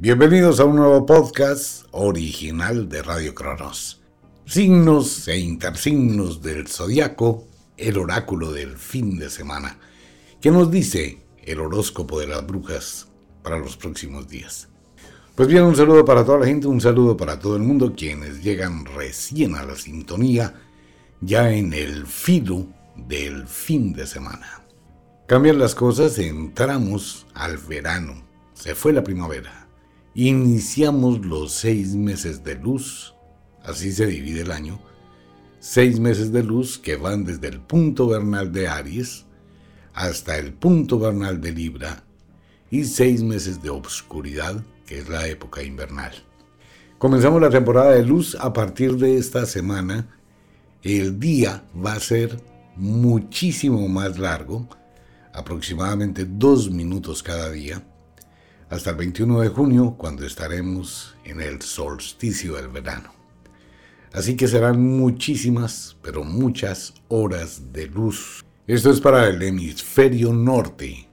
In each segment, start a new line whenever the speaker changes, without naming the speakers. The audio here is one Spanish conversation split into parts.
Bienvenidos a un nuevo podcast original de Radio Cronos. Signos e intersignos del zodiaco, el oráculo del fin de semana, que nos dice el horóscopo de las brujas para los próximos días. Pues bien, un saludo para toda la gente, un saludo para todo el mundo, quienes llegan recién a la sintonía, ya en el filo del fin de semana. Cambian las cosas, entramos al verano, se fue la primavera Iniciamos los seis meses de luz, así se divide el año, seis meses de luz que van desde el punto vernal de Aries hasta el punto vernal de Libra y seis meses de obscuridad, que es la época invernal. Comenzamos la temporada de luz a partir de esta semana. El día va a ser muchísimo más largo, aproximadamente dos minutos cada día hasta el 21 de junio, cuando estaremos en el solsticio del verano. Así que serán muchísimas, pero muchas horas de luz. Esto es para el hemisferio norte.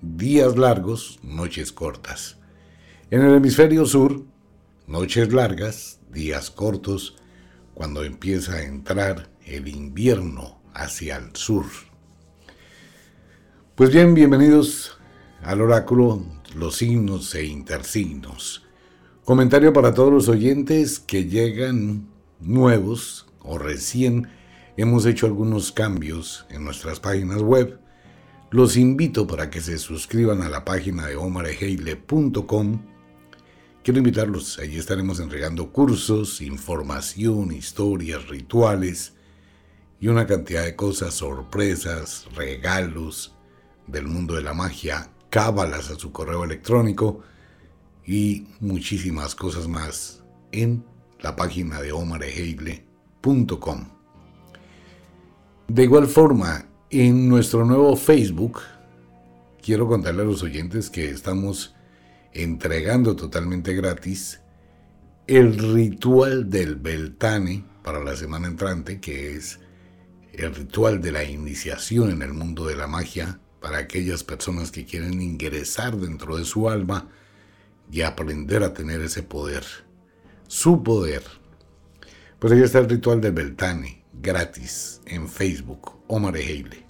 Días largos, noches cortas. En el hemisferio sur, noches largas, días cortos, cuando empieza a entrar el invierno hacia el sur. Pues bien, bienvenidos al oráculo los signos e intersignos. Comentario para todos los oyentes que llegan nuevos o recién hemos hecho algunos cambios en nuestras páginas web. Los invito para que se suscriban a la página de omareheile.com. Quiero invitarlos, allí estaremos entregando cursos, información, historias, rituales y una cantidad de cosas, sorpresas, regalos del mundo de la magia cábalas a su correo electrónico y muchísimas cosas más en la página de omareheile.com. De igual forma, en nuestro nuevo Facebook, quiero contarle a los oyentes que estamos entregando totalmente gratis el ritual del Beltane para la semana entrante, que es el ritual de la iniciación en el mundo de la magia para aquellas personas que quieren ingresar dentro de su alma y aprender a tener ese poder, su poder. Pues ahí está el ritual de Beltane, gratis, en Facebook, Omar Heile.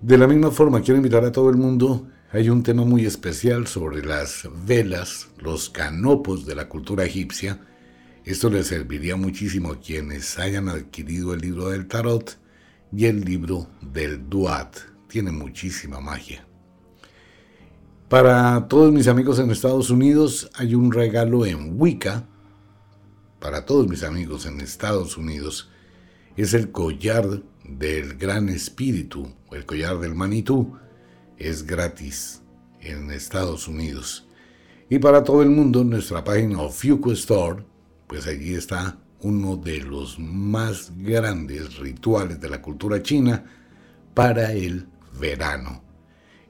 De la misma forma, quiero invitar a todo el mundo, hay un tema muy especial sobre las velas, los canopos de la cultura egipcia. Esto les serviría muchísimo a quienes hayan adquirido el libro del tarot y el libro del Duat. Tiene muchísima magia. Para todos mis amigos en Estados Unidos hay un regalo en Wicca. Para todos mis amigos en Estados Unidos es el collar del Gran Espíritu, el collar del Manitú. Es gratis en Estados Unidos. Y para todo el mundo, nuestra página Ofiuco Store, pues allí está uno de los más grandes rituales de la cultura china para el verano,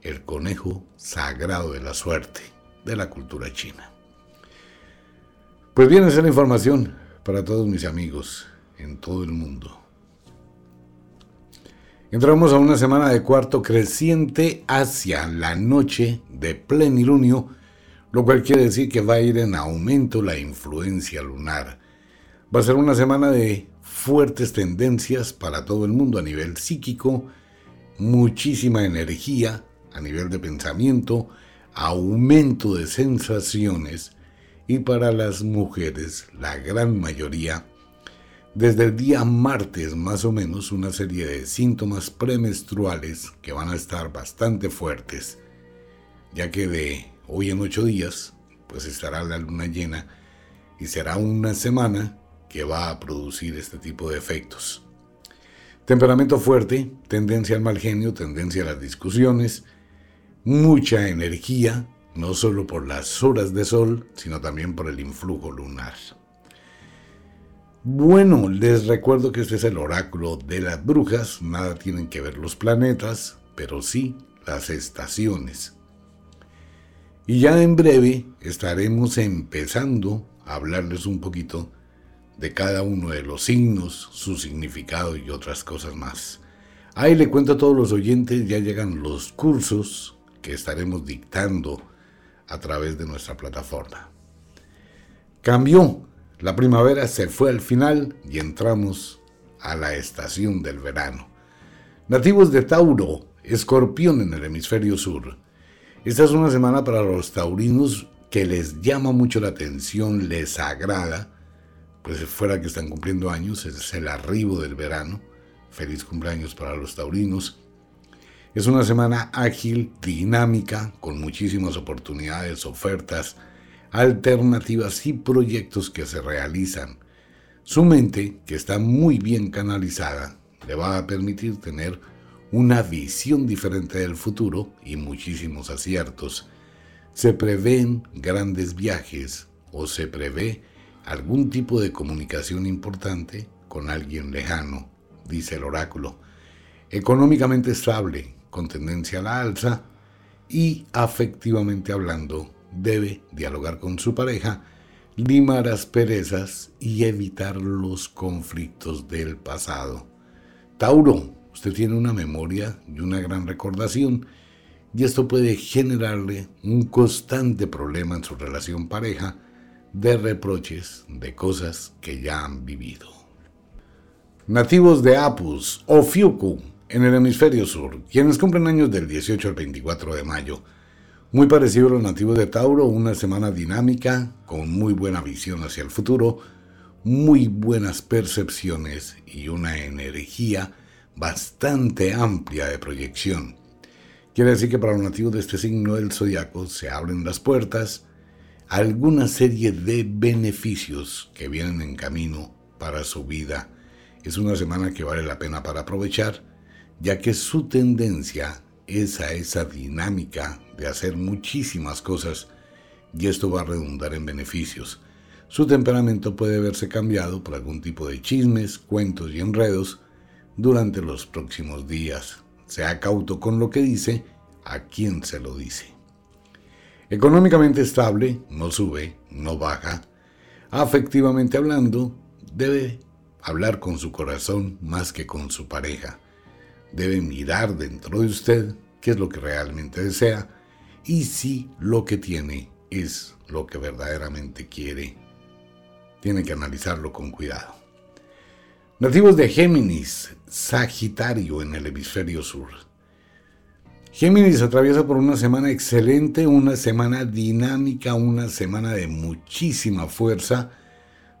el conejo sagrado de la suerte de la cultura china. Pues bien, esa información para todos mis amigos en todo el mundo. Entramos a una semana de cuarto creciente hacia la noche de plenilunio, lo cual quiere decir que va a ir en aumento la influencia lunar Va a ser una semana de fuertes tendencias para todo el mundo a nivel psíquico, muchísima energía a nivel de pensamiento, aumento de sensaciones y para las mujeres, la gran mayoría, desde el día martes más o menos una serie de síntomas premenstruales que van a estar bastante fuertes, ya que de hoy en ocho días pues estará la luna llena y será una semana que va a producir este tipo de efectos. Temperamento fuerte, tendencia al mal genio, tendencia a las discusiones, mucha energía, no solo por las horas de sol, sino también por el influjo lunar. Bueno, les recuerdo que este es el oráculo de las brujas, nada tienen que ver los planetas, pero sí las estaciones. Y ya en breve estaremos empezando a hablarles un poquito de cada uno de los signos, su significado y otras cosas más. Ahí le cuento a todos los oyentes, ya llegan los cursos que estaremos dictando a través de nuestra plataforma. Cambió, la primavera se fue al final y entramos a la estación del verano. Nativos de Tauro, escorpión en el hemisferio sur. Esta es una semana para los taurinos que les llama mucho la atención, les agrada, pues fuera que están cumpliendo años, es el arribo del verano. Feliz cumpleaños para los taurinos. Es una semana ágil, dinámica, con muchísimas oportunidades, ofertas, alternativas y proyectos que se realizan. Su mente, que está muy bien canalizada, le va a permitir tener una visión diferente del futuro y muchísimos aciertos. Se prevén grandes viajes o se prevé algún tipo de comunicación importante con alguien lejano, dice el oráculo. Económicamente estable, con tendencia a la alza y afectivamente hablando debe dialogar con su pareja, limar asperezas y evitar los conflictos del pasado. Tauro, usted tiene una memoria y una gran recordación y esto puede generarle un constante problema en su relación pareja de reproches de cosas que ya han vivido. Nativos de Apus o Fiuku en el hemisferio sur, quienes cumplen años del 18 al 24 de mayo. Muy parecido a los nativos de Tauro, una semana dinámica, con muy buena visión hacia el futuro, muy buenas percepciones y una energía bastante amplia de proyección. Quiere decir que para los nativos de este signo del zodiaco se abren las puertas alguna serie de beneficios que vienen en camino para su vida. Es una semana que vale la pena para aprovechar ya que su tendencia es a esa dinámica de hacer muchísimas cosas y esto va a redundar en beneficios. Su temperamento puede verse cambiado por algún tipo de chismes, cuentos y enredos durante los próximos días. Sea cauto con lo que dice, a quien se lo dice. Económicamente estable, no sube, no baja. Afectivamente hablando, debe hablar con su corazón más que con su pareja debe mirar dentro de usted qué es lo que realmente desea y si lo que tiene es lo que verdaderamente quiere. Tiene que analizarlo con cuidado. Nativos de Géminis, Sagitario en el hemisferio sur. Géminis atraviesa por una semana excelente, una semana dinámica, una semana de muchísima fuerza,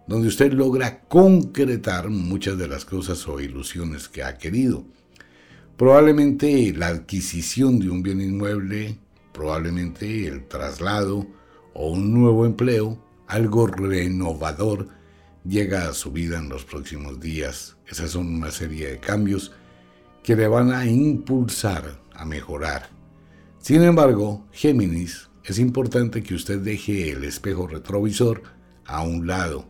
donde usted logra concretar muchas de las cosas o ilusiones que ha querido. Probablemente la adquisición de un bien inmueble, probablemente el traslado o un nuevo empleo, algo renovador, llega a su vida en los próximos días. Esas son una serie de cambios que le van a impulsar mejorar. Sin embargo, Géminis, es importante que usted deje el espejo retrovisor a un lado.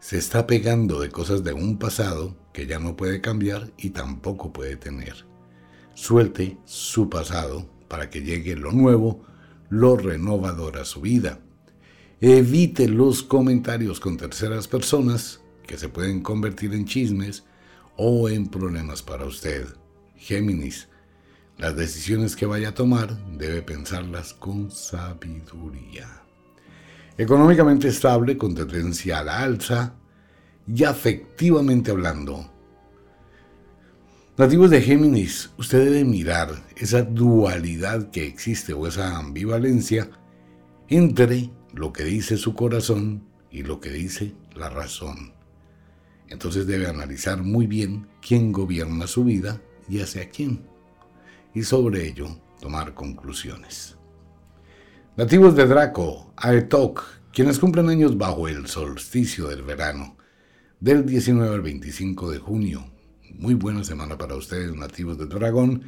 Se está pegando de cosas de un pasado que ya no puede cambiar y tampoco puede tener. Suelte su pasado para que llegue lo nuevo, lo renovador a su vida. Evite los comentarios con terceras personas que se pueden convertir en chismes o en problemas para usted. Géminis, las decisiones que vaya a tomar debe pensarlas con sabiduría. Económicamente estable con tendencia a la alza, y afectivamente hablando. Nativos de Géminis, usted debe mirar esa dualidad que existe o esa ambivalencia entre lo que dice su corazón y lo que dice la razón. Entonces debe analizar muy bien quién gobierna su vida y hacia quién. Y sobre ello tomar conclusiones. Nativos de Draco, Aetok, quienes cumplen años bajo el solsticio del verano, del 19 al 25 de junio. Muy buena semana para ustedes, nativos de Dragón.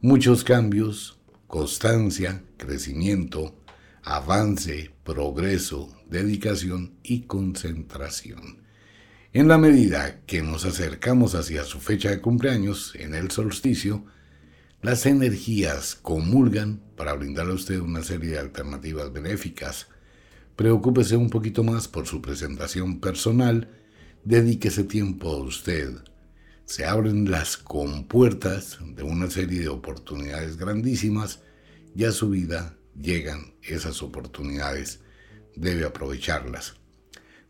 Muchos cambios, constancia, crecimiento, avance, progreso, dedicación y concentración. En la medida que nos acercamos hacia su fecha de cumpleaños, en el solsticio, las energías comulgan para brindarle a usted una serie de alternativas benéficas. Preocúpese un poquito más por su presentación personal, dedíquese tiempo a usted. Se abren las compuertas de una serie de oportunidades grandísimas y a su vida llegan esas oportunidades. Debe aprovecharlas.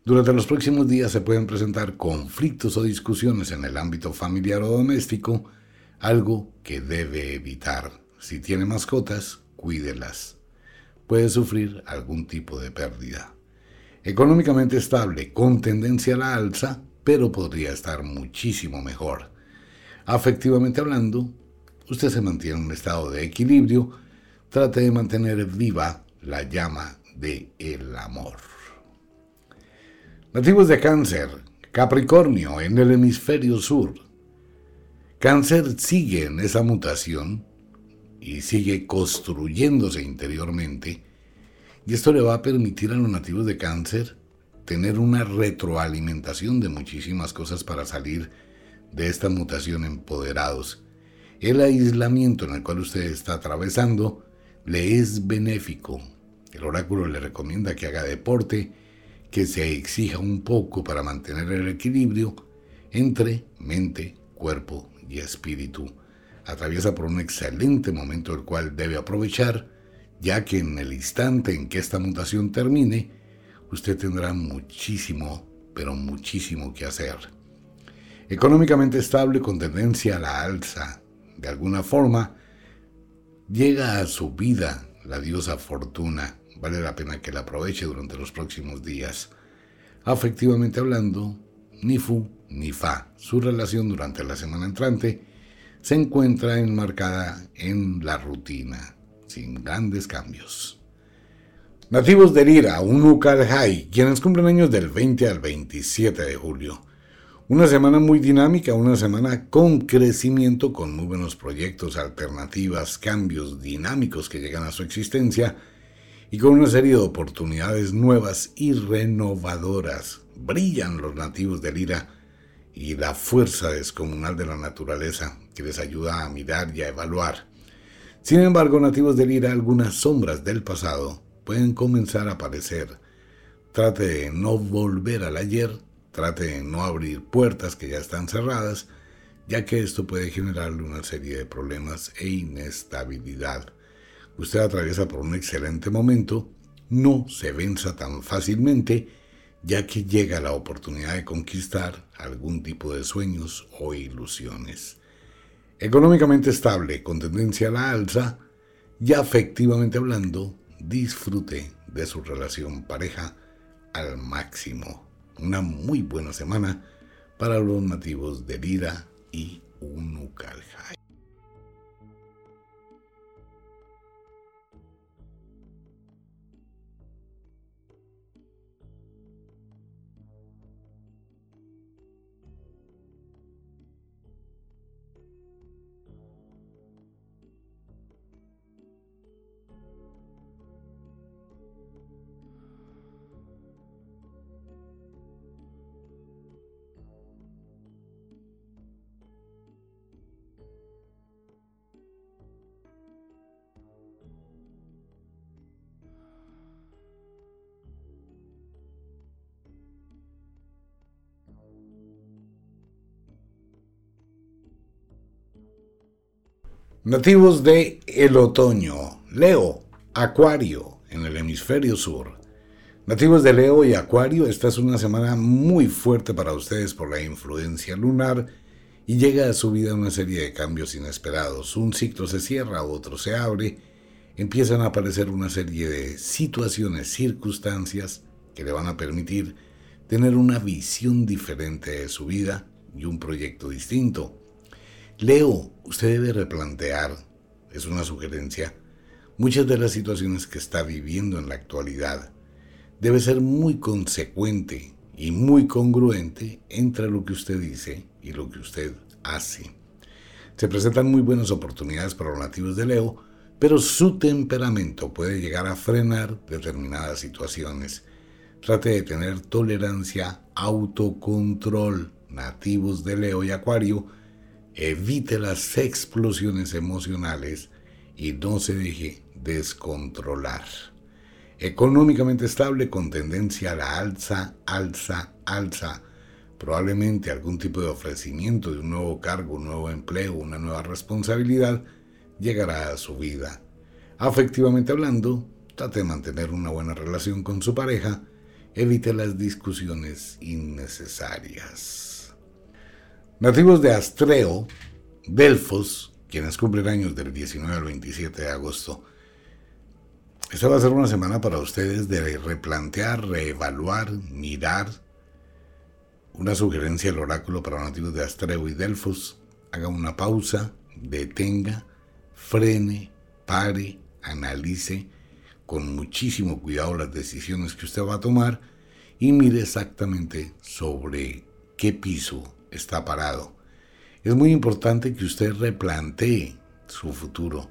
Durante los próximos días se pueden presentar conflictos o discusiones en el ámbito familiar o doméstico, algo que debe evitar. Si tiene mascotas, cuídelas. Puede sufrir algún tipo de pérdida. Económicamente estable, con tendencia a la alza, pero podría estar muchísimo mejor. Afectivamente hablando, usted se mantiene en un estado de equilibrio, trate de mantener viva la llama de el amor. Nativos de cáncer, Capricornio en el hemisferio sur. Cáncer sigue en esa mutación y sigue construyéndose interiormente y esto le va a permitir a los nativos de cáncer tener una retroalimentación de muchísimas cosas para salir de esta mutación empoderados. El aislamiento en el cual usted está atravesando le es benéfico. El oráculo le recomienda que haga deporte, que se exija un poco para mantener el equilibrio entre mente, cuerpo y espíritu. Atraviesa por un excelente momento el cual debe aprovechar, ya que en el instante en que esta mutación termine, usted tendrá muchísimo, pero muchísimo que hacer. Económicamente estable con tendencia a la alza, de alguna forma, llega a su vida la diosa Fortuna, Vale la pena que la aproveche durante los próximos días. Afectivamente hablando, ni fu ni fa. Su relación durante la semana entrante se encuentra enmarcada en la rutina, sin grandes cambios. Nativos de Lira, Unukalhai, quienes cumplen años del 20 al 27 de julio. Una semana muy dinámica, una semana con crecimiento, con muy buenos proyectos, alternativas, cambios dinámicos que llegan a su existencia y con una serie de oportunidades nuevas y renovadoras. Brillan los nativos de Lira y la fuerza descomunal de la naturaleza que les ayuda a mirar y a evaluar. Sin embargo, nativos de Lira, algunas sombras del pasado pueden comenzar a aparecer. Trate de no volver al ayer, trate de no abrir puertas que ya están cerradas, ya que esto puede generarle una serie de problemas e inestabilidad usted atraviesa por un excelente momento, no se venza tan fácilmente, ya que llega la oportunidad de conquistar algún tipo de sueños o ilusiones. Económicamente estable, con tendencia a la alza, y afectivamente hablando, disfrute de su relación pareja al máximo. Una muy buena semana para los nativos de Lira y Unucalja. Nativos de el otoño, Leo, Acuario, en el hemisferio sur. Nativos de Leo y Acuario, esta es una semana muy fuerte para ustedes por la influencia lunar y llega a su vida una serie de cambios inesperados. Un ciclo se cierra, otro se abre, empiezan a aparecer una serie de situaciones, circunstancias que le van a permitir tener una visión diferente de su vida y un proyecto distinto. Leo, usted debe replantear, es una sugerencia, muchas de las situaciones que está viviendo en la actualidad. Debe ser muy consecuente y muy congruente entre lo que usted dice y lo que usted hace. Se presentan muy buenas oportunidades para los nativos de Leo, pero su temperamento puede llegar a frenar determinadas situaciones. Trate de tener tolerancia, autocontrol, nativos de Leo y Acuario, evite las explosiones emocionales y no se deje descontrolar. Económicamente estable con tendencia a la alza, alza, alza. Probablemente algún tipo de ofrecimiento de un nuevo cargo, un nuevo empleo, una nueva responsabilidad llegará a su vida. Afectivamente hablando, trate de mantener una buena relación con su pareja, evite las discusiones innecesarias. Nativos de Astreo, Delfos, quienes cumplen años del 19 al 27 de agosto, esta va a ser una semana para ustedes de replantear, reevaluar, mirar. Una sugerencia del oráculo para nativos de Astreo y Delfos. Haga una pausa, detenga, frene, pare, analice con muchísimo cuidado las decisiones que usted va a tomar y mire exactamente sobre qué piso está parado. Es muy importante que usted replantee su futuro.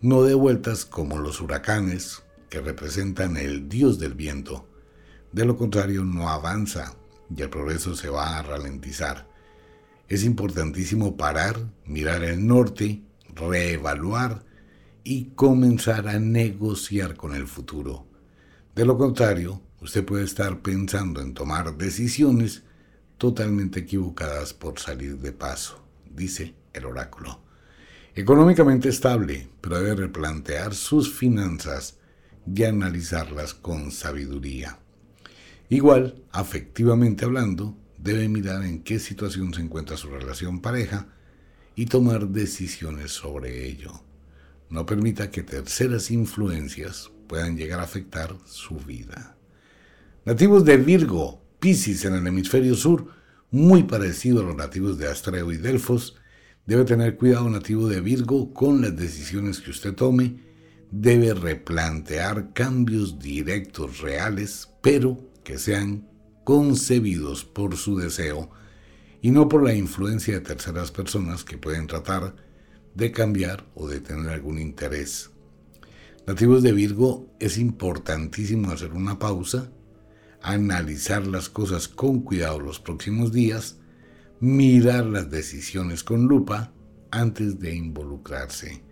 No dé vueltas como los huracanes que representan el dios del viento. De lo contrario, no avanza y el progreso se va a ralentizar. Es importantísimo parar, mirar el norte reevaluar y comenzar a negociar con el futuro. De lo contrario, usted puede estar pensando en tomar decisiones totalmente equivocadas por salir de paso, dice el oráculo. Económicamente estable, pero debe replantear sus finanzas y analizarlas con sabiduría. Igual, afectivamente hablando, debe mirar en qué situación se encuentra su relación pareja y tomar decisiones sobre ello. No permita que terceras influencias puedan llegar a afectar su vida. Nativos de Virgo, Piscis en el hemisferio sur, muy parecido a los nativos de Astreo y Delfos, debe tener cuidado nativo de Virgo con las decisiones que usted tome, debe replantear cambios directos reales, pero que sean concebidos por su deseo y no por la influencia de terceras personas que pueden tratar de cambiar o de tener algún interés. Nativos de Virgo es importantísimo hacer una pausa, analizar las cosas con cuidado los próximos días, mirar las decisiones con lupa antes de involucrarse.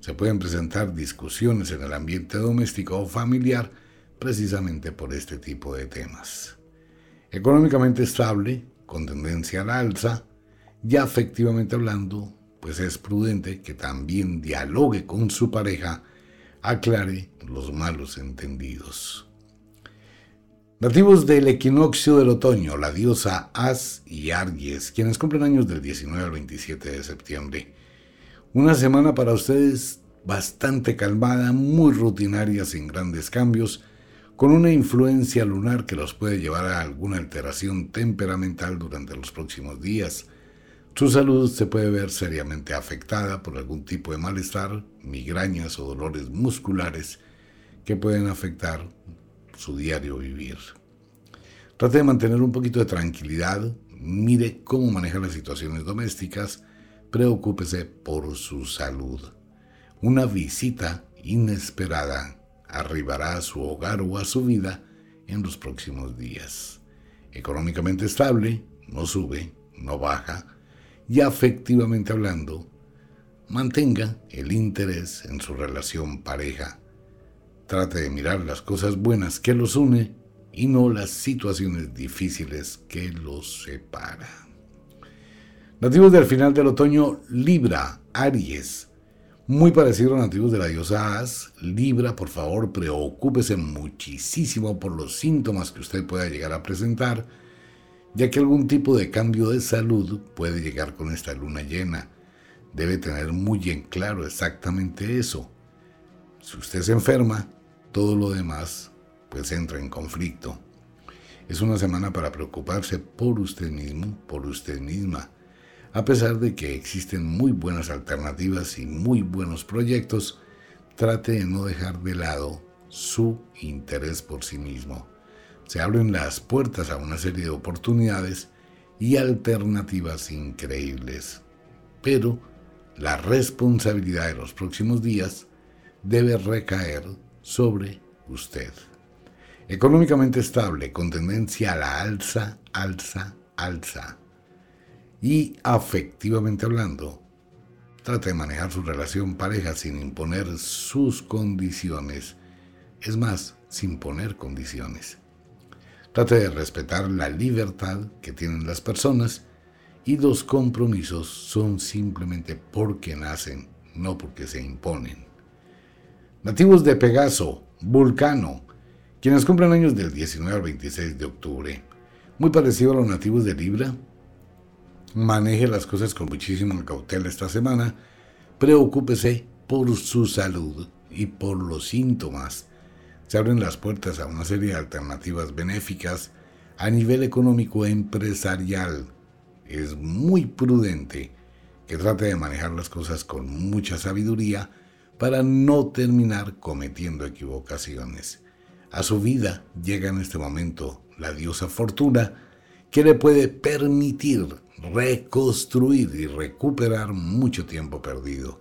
Se pueden presentar discusiones en el ambiente doméstico o familiar precisamente por este tipo de temas. Económicamente estable, con tendencia al alza, ya afectivamente hablando, pues es prudente que también dialogue con su pareja, aclare los malos entendidos. Nativos del equinoccio del otoño, la diosa As y Argies, quienes cumplen años del 19 al 27 de septiembre. Una semana para ustedes bastante calmada, muy rutinaria, sin grandes cambios, con una influencia lunar que los puede llevar a alguna alteración temperamental durante los próximos días. Su salud se puede ver seriamente afectada por algún tipo de malestar, migrañas o dolores musculares que pueden afectar su diario vivir. Trate de mantener un poquito de tranquilidad, mire cómo maneja las situaciones domésticas, preocúpese por su salud. Una visita inesperada arribará a su hogar o a su vida en los próximos días. Económicamente estable, no sube, no baja, y afectivamente hablando, mantenga el interés en su relación pareja. Trate de mirar las cosas buenas que los une y no las situaciones difíciles que los separan. Nativos del final del otoño, Libra, Aries, muy parecido a nativos de la diosa As, Libra, por favor, preocúpese muchísimo por los síntomas que usted pueda llegar a presentar, ya que algún tipo de cambio de salud puede llegar con esta luna llena. Debe tener muy en claro exactamente eso. Si usted se enferma, todo lo demás pues entra en conflicto. Es una semana para preocuparse por usted mismo, por usted misma a pesar de que existen muy buenas alternativas y muy buenos proyectos, trate de no dejar de lado su interés por sí mismo. Se abren las puertas a una serie de oportunidades y alternativas increíbles, pero la responsabilidad de los próximos días debe recaer sobre usted. Económicamente estable, con tendencia a la alza, alza, alza. Y afectivamente hablando, trate de manejar su relación pareja sin imponer sus condiciones. Es más, sin poner condiciones. Trate de respetar la libertad que tienen las personas y los compromisos son simplemente porque nacen, no porque se imponen. Nativos de Pegaso, Vulcano, quienes cumplen años del 19 al 26 de octubre, muy parecido a los nativos de Libra, maneje las cosas con muchísima cautela esta semana, preocúpese por su salud y por los síntomas. Se abren las puertas a una serie de alternativas benéficas a nivel económico empresarial. Es muy prudente que trate de manejar las cosas con mucha sabiduría para no terminar cometiendo equivocaciones. A su vida llega en este momento la diosa Fortuna, que le puede permitir reconstruir y recuperar mucho tiempo perdido.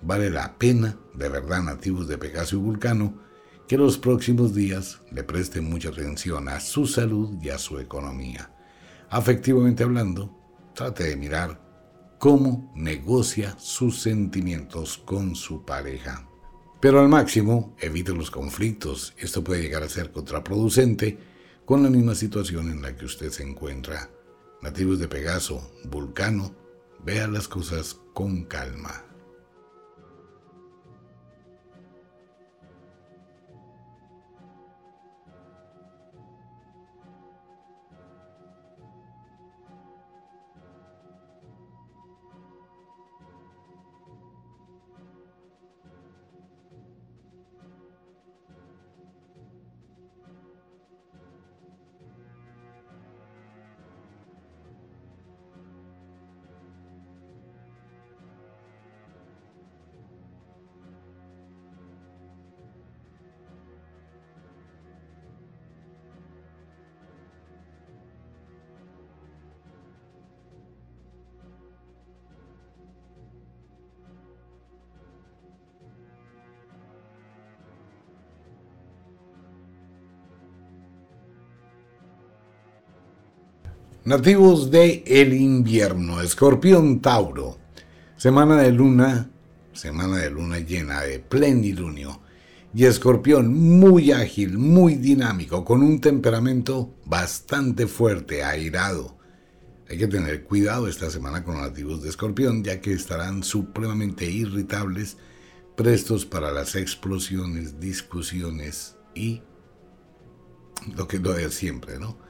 Vale la pena, de verdad, nativos de Pegaso y Vulcano, que los próximos días le presten mucha atención a su salud y a su economía. Afectivamente hablando, trate de mirar cómo negocia sus sentimientos con su pareja. Pero al máximo, evite los conflictos. Esto puede llegar a ser contraproducente con la misma situación en la que usted se encuentra. Nativos de Pegaso, Vulcano, vea las cosas con calma. Nativos de el invierno, Escorpión Tauro. Semana de luna, semana de luna llena de plenilunio. Y Escorpión muy ágil, muy dinámico, con un temperamento bastante fuerte, airado. Hay que tener cuidado esta semana con los nativos de Escorpión, ya que estarán supremamente irritables, prestos para las explosiones, discusiones y lo que lo de siempre, ¿no?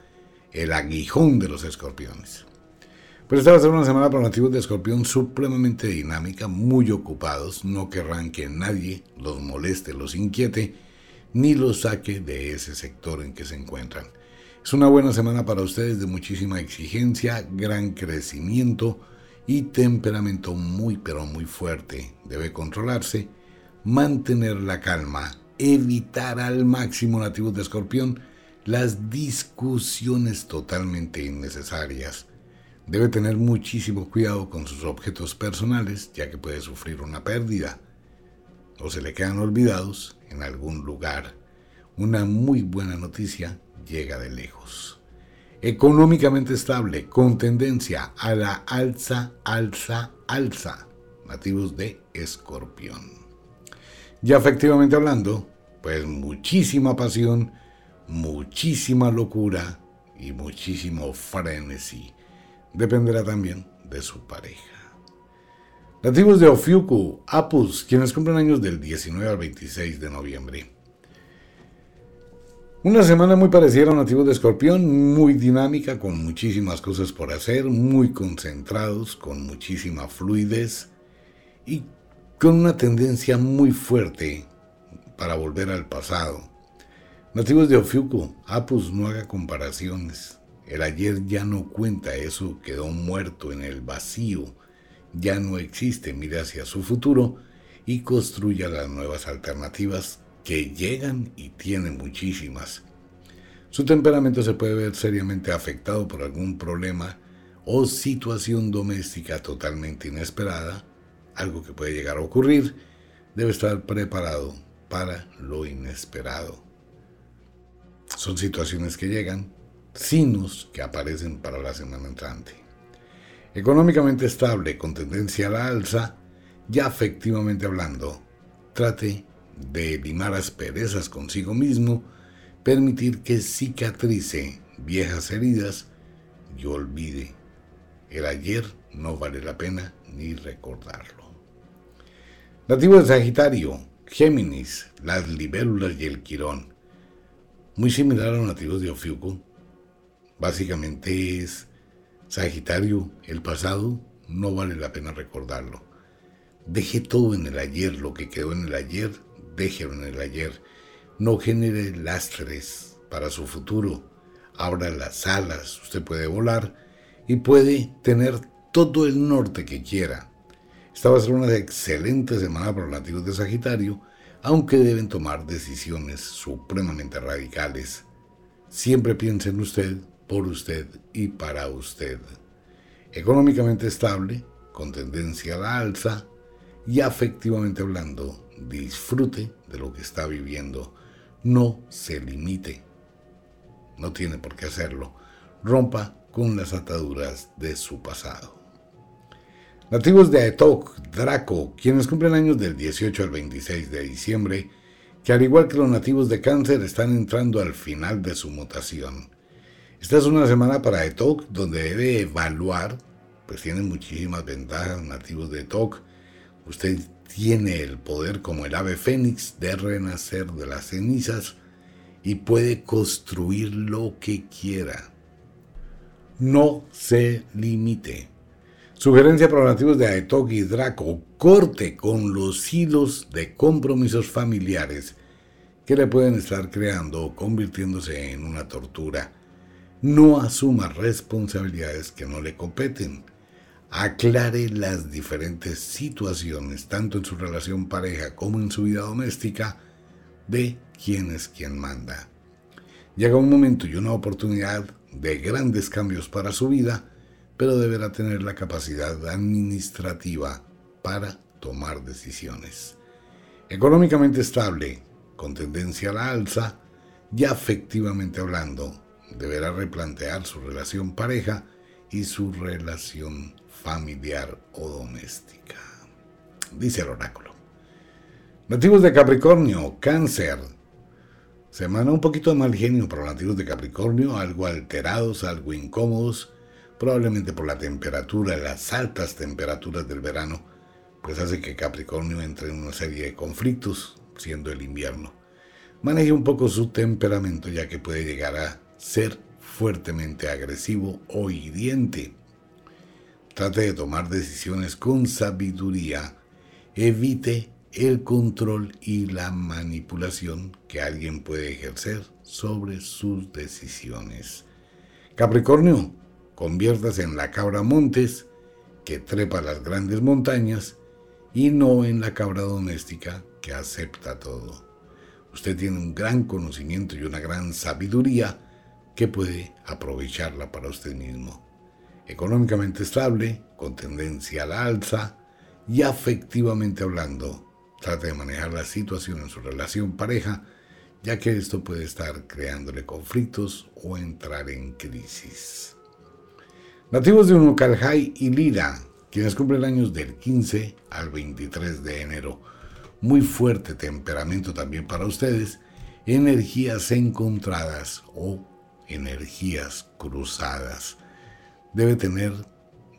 El aguijón de los escorpiones. Pero esta va a ser una semana para nativos de escorpión supremamente dinámica, muy ocupados, no querrán que nadie los moleste, los inquiete, ni los saque de ese sector en que se encuentran. Es una buena semana para ustedes de muchísima exigencia, gran crecimiento y temperamento muy pero muy fuerte. Debe controlarse, mantener la calma, evitar al máximo nativos de escorpión, las discusiones totalmente innecesarias. Debe tener muchísimo cuidado con sus objetos personales, ya que puede sufrir una pérdida o se le quedan olvidados en algún lugar. Una muy buena noticia llega de lejos. Económicamente estable, con tendencia a la alza, alza, alza. Nativos de Escorpión. Ya efectivamente hablando, pues muchísima pasión, muchísima locura y muchísimo frenesí. Dependerá también de su pareja. Nativos de Ofiuku, Apus, quienes cumplen años del 19 al 26 de noviembre. Una semana muy parecida a nativos de Escorpión, muy dinámica, con muchísimas cosas por hacer, muy concentrados, con muchísima fluidez y con una tendencia muy fuerte para volver al pasado Nativos de Ofiuco, Apus no haga comparaciones. El ayer ya no cuenta, eso quedó muerto en el vacío. Ya no existe, mire hacia su futuro y construya las nuevas alternativas que llegan y tienen muchísimas. Su temperamento se puede ver seriamente afectado por algún problema o situación doméstica totalmente inesperada, algo que puede llegar a ocurrir, debe estar preparado para lo inesperado. Son situaciones que llegan, signos que aparecen para la semana entrante. Económicamente estable, con tendencia a la alza, ya efectivamente hablando, trate de limar asperezas consigo mismo, permitir que cicatrice viejas heridas y olvide. El ayer no vale la pena ni recordarlo. Nativo de Sagitario, Géminis, las libélulas y el quirón. Muy similar a los nativos de Ofiuco. Básicamente es Sagitario, el pasado no vale la pena recordarlo. Deje todo en el ayer, lo que quedó en el ayer, déjelo en el ayer. No genere lastres para su futuro. Abra las alas, usted puede volar y puede tener todo el norte que quiera. Esta va a ser una excelente semana para los nativos de Sagitario, aunque deben tomar decisiones supremamente radicales. Siempre piense en usted por usted y para usted. Económicamente estable, con tendencia a la alza y afectivamente hablando, disfrute de lo que está viviendo. No se limite. No tiene por qué hacerlo. Rompa con las ataduras de su pasado. Nativos de Aetok, Draco, quienes cumplen años del 18 al 26 de diciembre, que al igual que los nativos de Cáncer están entrando al final de su mutación. Esta es una semana para ETOC donde debe evaluar, pues tiene muchísimas ventajas nativos de ETOC. Usted tiene el poder como el ave fénix de renacer de las cenizas y puede construir lo que quiera. No se limite. Sugerencia nativos de Aetok y Draco, corte con los hilos de compromisos familiares que le pueden estar creando o convirtiéndose en una tortura no asuma responsabilidades que no le competen. Aclare las diferentes situaciones, tanto en su relación pareja como en su vida doméstica, de quién es quien manda. Llega un momento y una oportunidad de grandes cambios para su vida, pero deberá tener la capacidad administrativa para tomar decisiones. Económicamente estable, con tendencia a la alza, ya afectivamente hablando, deberá replantear su relación pareja y su relación familiar o doméstica. Dice el oráculo. Nativos de Capricornio, cáncer. Semana un poquito de mal genio para los nativos de Capricornio, algo alterados, algo incómodos, probablemente por la temperatura, las altas temperaturas del verano, pues hace que Capricornio entre en una serie de conflictos, siendo el invierno. Maneje un poco su temperamento ya que puede llegar a ser fuertemente agresivo o hiriente. Trate de tomar decisiones con sabiduría. Evite el control y la manipulación que alguien puede ejercer sobre sus decisiones. Capricornio, conviértase en la cabra montes que trepa las grandes montañas y no en la cabra doméstica que acepta todo. Usted tiene un gran conocimiento y una gran sabiduría que puede aprovecharla para usted mismo. Económicamente estable, con tendencia a la alza y afectivamente hablando, trate de manejar la situación en su relación pareja, ya que esto puede estar creándole conflictos o entrar en crisis. Nativos de Unucalhai y Lira, quienes cumplen años del 15 al 23 de enero. Muy fuerte temperamento también para ustedes, energías encontradas o energías cruzadas. Debe tener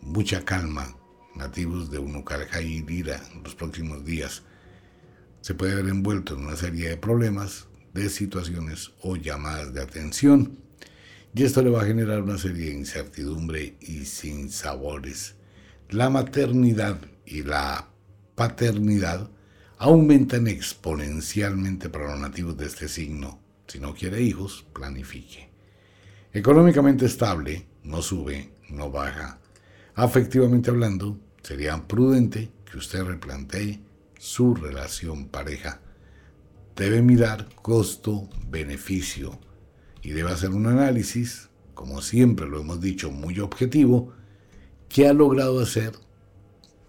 mucha calma, nativos de Unucarja y Lira, en los próximos días. Se puede ver envuelto en una serie de problemas, de situaciones o llamadas de atención. Y esto le va a generar una serie de incertidumbre y sin sabores. La maternidad y la paternidad aumentan exponencialmente para los nativos de este signo. Si no quiere hijos, planifique. Económicamente estable, no sube, no baja. Afectivamente hablando, sería prudente que usted replantee su relación pareja. Debe mirar costo-beneficio y debe hacer un análisis, como siempre lo hemos dicho, muy objetivo, que ha logrado hacer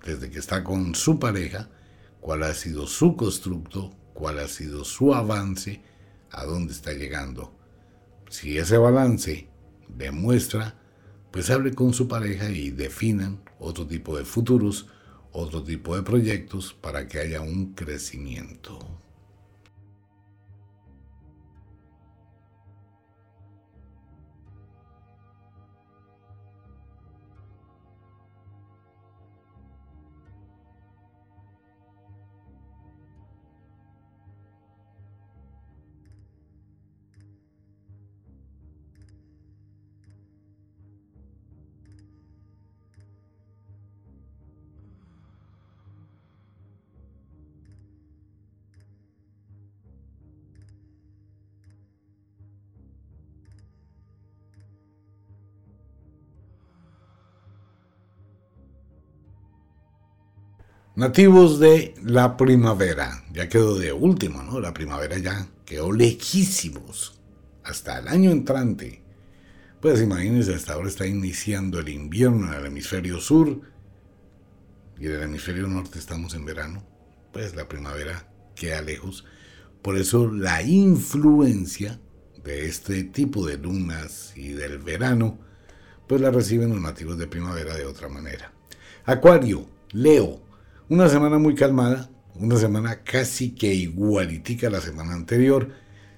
desde que está con su pareja, cuál ha sido su constructo, cuál ha sido su avance, a dónde está llegando. Si ese balance demuestra, pues hable con su pareja y definan otro tipo de futuros, otro tipo de proyectos para que haya un crecimiento. Nativos de la primavera, ya quedó de último, ¿no? La primavera ya quedó lejísimos, hasta el año entrante. Pues imagínense, hasta ahora está iniciando el invierno en el hemisferio sur y en el hemisferio norte estamos en verano. Pues la primavera queda lejos. Por eso la influencia de este tipo de lunas y del verano, pues la reciben los nativos de primavera de otra manera. Acuario, Leo, una semana muy calmada, una semana casi que igualitica a la semana anterior,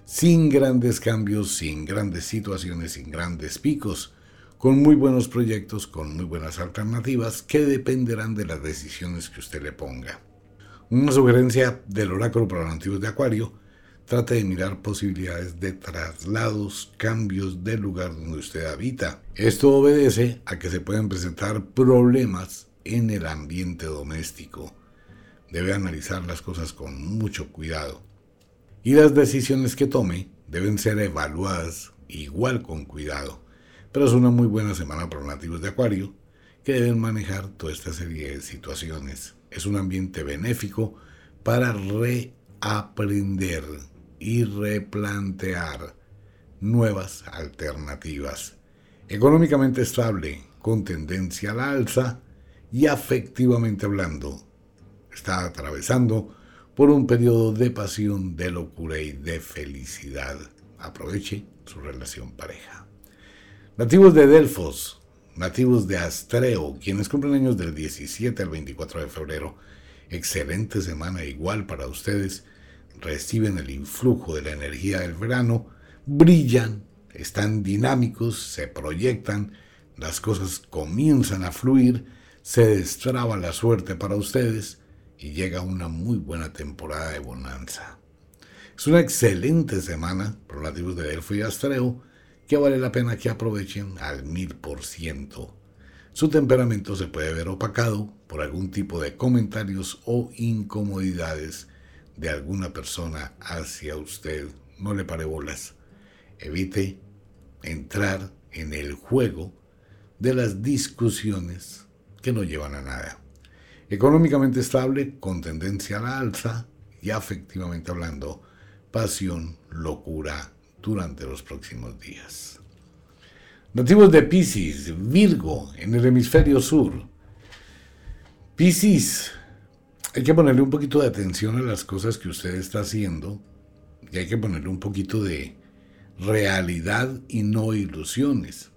sin grandes cambios, sin grandes situaciones, sin grandes picos, con muy buenos proyectos, con muy buenas alternativas que dependerán de las decisiones que usted le ponga. Una sugerencia del oráculo para los antiguos de Acuario, trate de mirar posibilidades de traslados, cambios del lugar donde usted habita. Esto obedece a que se pueden presentar problemas en el ambiente doméstico. Debe analizar las cosas con mucho cuidado. Y las decisiones que tome deben ser evaluadas igual con cuidado. Pero es una muy buena semana para los nativos de Acuario que deben manejar toda esta serie de situaciones. Es un ambiente benéfico para reaprender y replantear nuevas alternativas. Económicamente estable, con tendencia a la alza, y afectivamente hablando, está atravesando por un periodo de pasión, de locura y de felicidad. Aproveche su relación pareja. Nativos de Delfos, nativos de Astreo, quienes cumplen años del 17 al 24 de febrero, excelente semana igual para ustedes, reciben el influjo de la energía del verano, brillan, están dinámicos, se proyectan, las cosas comienzan a fluir, se destraba la suerte para ustedes y llega una muy buena temporada de bonanza. Es una excelente semana por nativos de Delfo y Astreo que vale la pena que aprovechen al mil por ciento. Su temperamento se puede ver opacado por algún tipo de comentarios o incomodidades de alguna persona hacia usted. No le pare bolas. Evite entrar en el juego de las discusiones que no llevan a nada. Económicamente estable, con tendencia a la alza y afectivamente hablando, pasión, locura durante los próximos días. Nativos de Pisces, Virgo, en el hemisferio sur. Pisces, hay que ponerle un poquito de atención a las cosas que usted está haciendo y hay que ponerle un poquito de realidad y no ilusiones.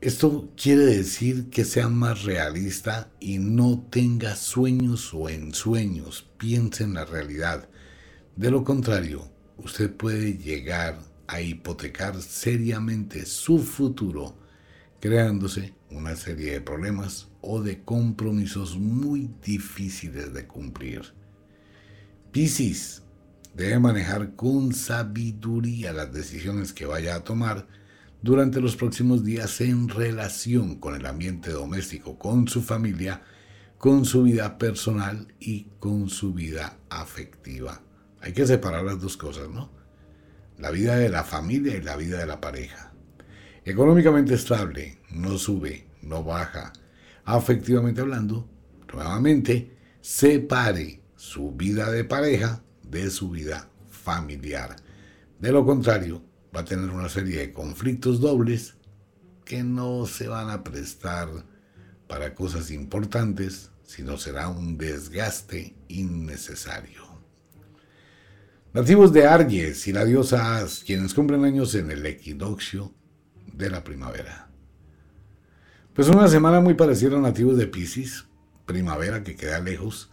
Esto quiere decir que sea más realista y no tenga sueños o ensueños, piense en la realidad. De lo contrario, usted puede llegar a hipotecar seriamente su futuro, creándose una serie de problemas o de compromisos muy difíciles de cumplir. Piscis debe manejar con sabiduría las decisiones que vaya a tomar, durante los próximos días en relación con el ambiente doméstico, con su familia, con su vida personal y con su vida afectiva. Hay que separar las dos cosas, ¿no? La vida de la familia y la vida de la pareja. Económicamente estable, no sube, no baja. Afectivamente hablando, nuevamente, separe su vida de pareja de su vida familiar. De lo contrario, va a tener una serie de conflictos dobles que no se van a prestar para cosas importantes, sino será un desgaste innecesario. Nativos de Arges y la diosa As, quienes cumplen años en el equinoccio de la primavera. Pues una semana muy parecida a nativos de Pisces, primavera que queda lejos,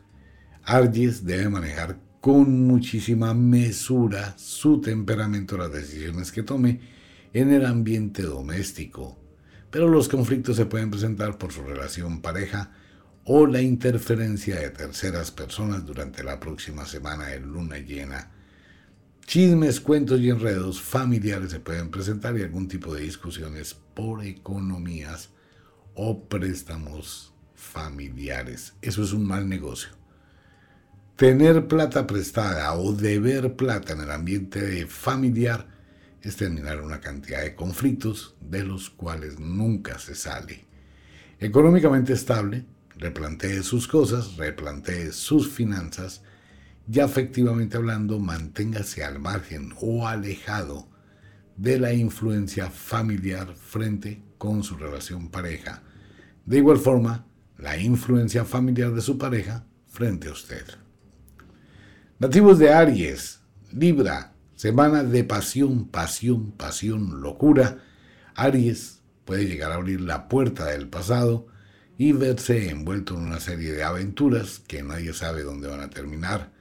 Arges debe manejar con muchísima mesura su temperamento, las decisiones que tome en el ambiente doméstico. Pero los conflictos se pueden presentar por su relación pareja o la interferencia de terceras personas durante la próxima semana de luna llena Chismes, cuentos y enredos familiares se pueden presentar y algún tipo de discusiones por economías o préstamos familiares. Eso es un mal negocio. Tener plata prestada o deber plata en el ambiente familiar es terminar una cantidad de conflictos de los cuales nunca se sale. Económicamente estable, replantee sus cosas, replantee sus finanzas, ya efectivamente hablando, manténgase al margen o alejado de la influencia familiar frente con su relación pareja. De igual forma, la influencia familiar de su pareja frente a usted. Nativos de Aries, Libra, semana de pasión, pasión, pasión, locura. Aries puede llegar a abrir la puerta del pasado y verse envuelto en una serie de aventuras que nadie sabe dónde van a terminar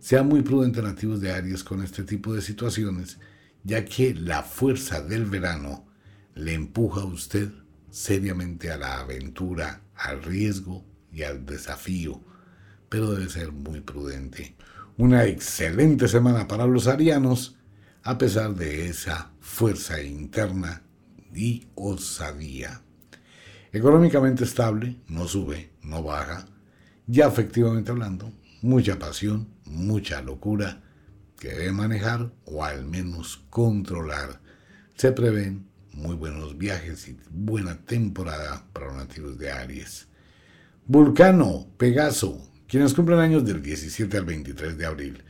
sea muy prudente nativos de Aries con este tipo de situaciones, ya que la fuerza del verano le empuja a usted seriamente a la aventura, al riesgo y al desafío, pero debe ser muy prudente. Una excelente semana para los arianos, a pesar de esa fuerza interna y osadía. Económicamente estable, no sube, no baja, ya efectivamente hablando, mucha pasión, mucha locura que debe manejar o al menos controlar. Se prevén muy buenos viajes y buena temporada para los nativos de Aries. Vulcano, Pegaso, quienes cumplen años del 17 al 23 de abril.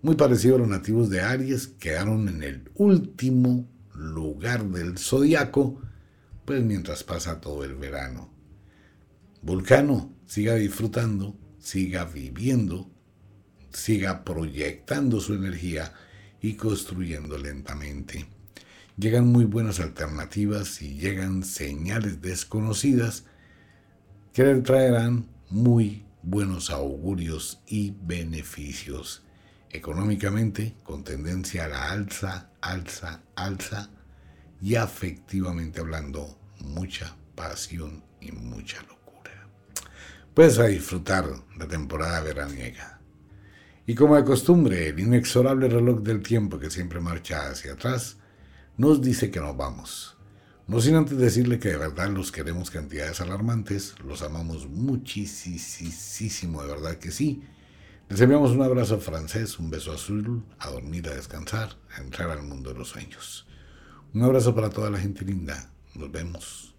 Muy parecido a los nativos de Aries, quedaron en el último lugar del zodiaco, pues mientras pasa todo el verano. Vulcano, siga disfrutando, siga viviendo, siga proyectando su energía y construyendo lentamente. Llegan muy buenas alternativas y llegan señales desconocidas que le traerán muy buenos augurios y beneficios. Económicamente, con tendencia a la alza, alza, alza y afectivamente hablando, mucha pasión y mucha locura. Puedes a disfrutar la temporada veraniega. Y como de costumbre, el inexorable reloj del tiempo que siempre marcha hacia atrás nos dice que nos vamos. No sin antes decirle que de verdad los queremos cantidades alarmantes, los amamos muchísimo, de verdad que sí. Les enviamos un abrazo francés, un beso azul, a dormir, a descansar, a entrar al mundo de los sueños. Un abrazo para toda la gente linda. Nos vemos.